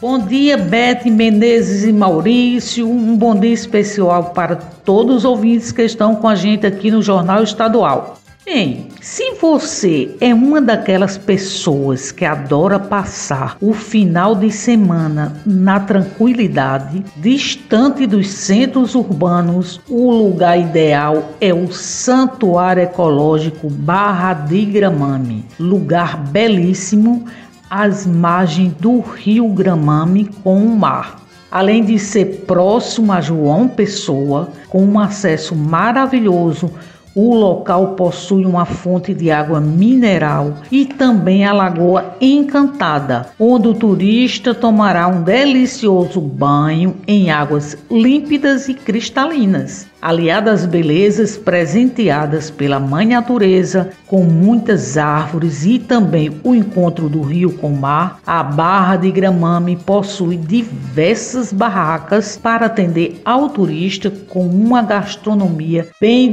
Bom dia, Beth Menezes e Maurício. Um bom dia especial para todos os ouvintes que estão com a gente aqui no Jornal Estadual. Bem, se você é uma daquelas pessoas que adora passar o final de semana na tranquilidade, distante dos centros urbanos, o lugar ideal é o Santuário Ecológico Barra de Gramame. Lugar belíssimo às margens do rio Gramame com o mar. Além de ser próximo a João Pessoa, com um acesso maravilhoso o local possui uma fonte de água mineral e também a Lagoa Encantada, onde o turista tomará um delicioso banho em águas límpidas e cristalinas aliadas às belezas presenteadas pela Mãe Natureza, com muitas árvores e também o encontro do rio com o mar, a Barra de Gramame possui diversas barracas para atender ao turista com uma gastronomia bem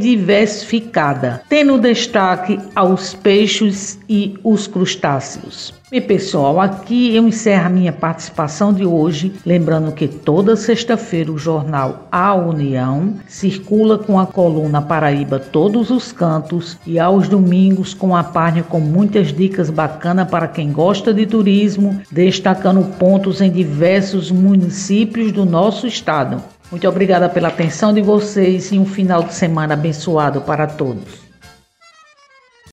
diversificada, tendo destaque aos peixes e os crustáceos. E pessoal, aqui eu encerro a minha participação de hoje, lembrando que toda sexta-feira o jornal A União circula com a coluna Paraíba Todos os Cantos e aos domingos com a página com muitas dicas bacanas para quem gosta de turismo, destacando pontos em diversos municípios do nosso estado. Muito obrigada pela atenção de vocês e um final de semana abençoado para todos.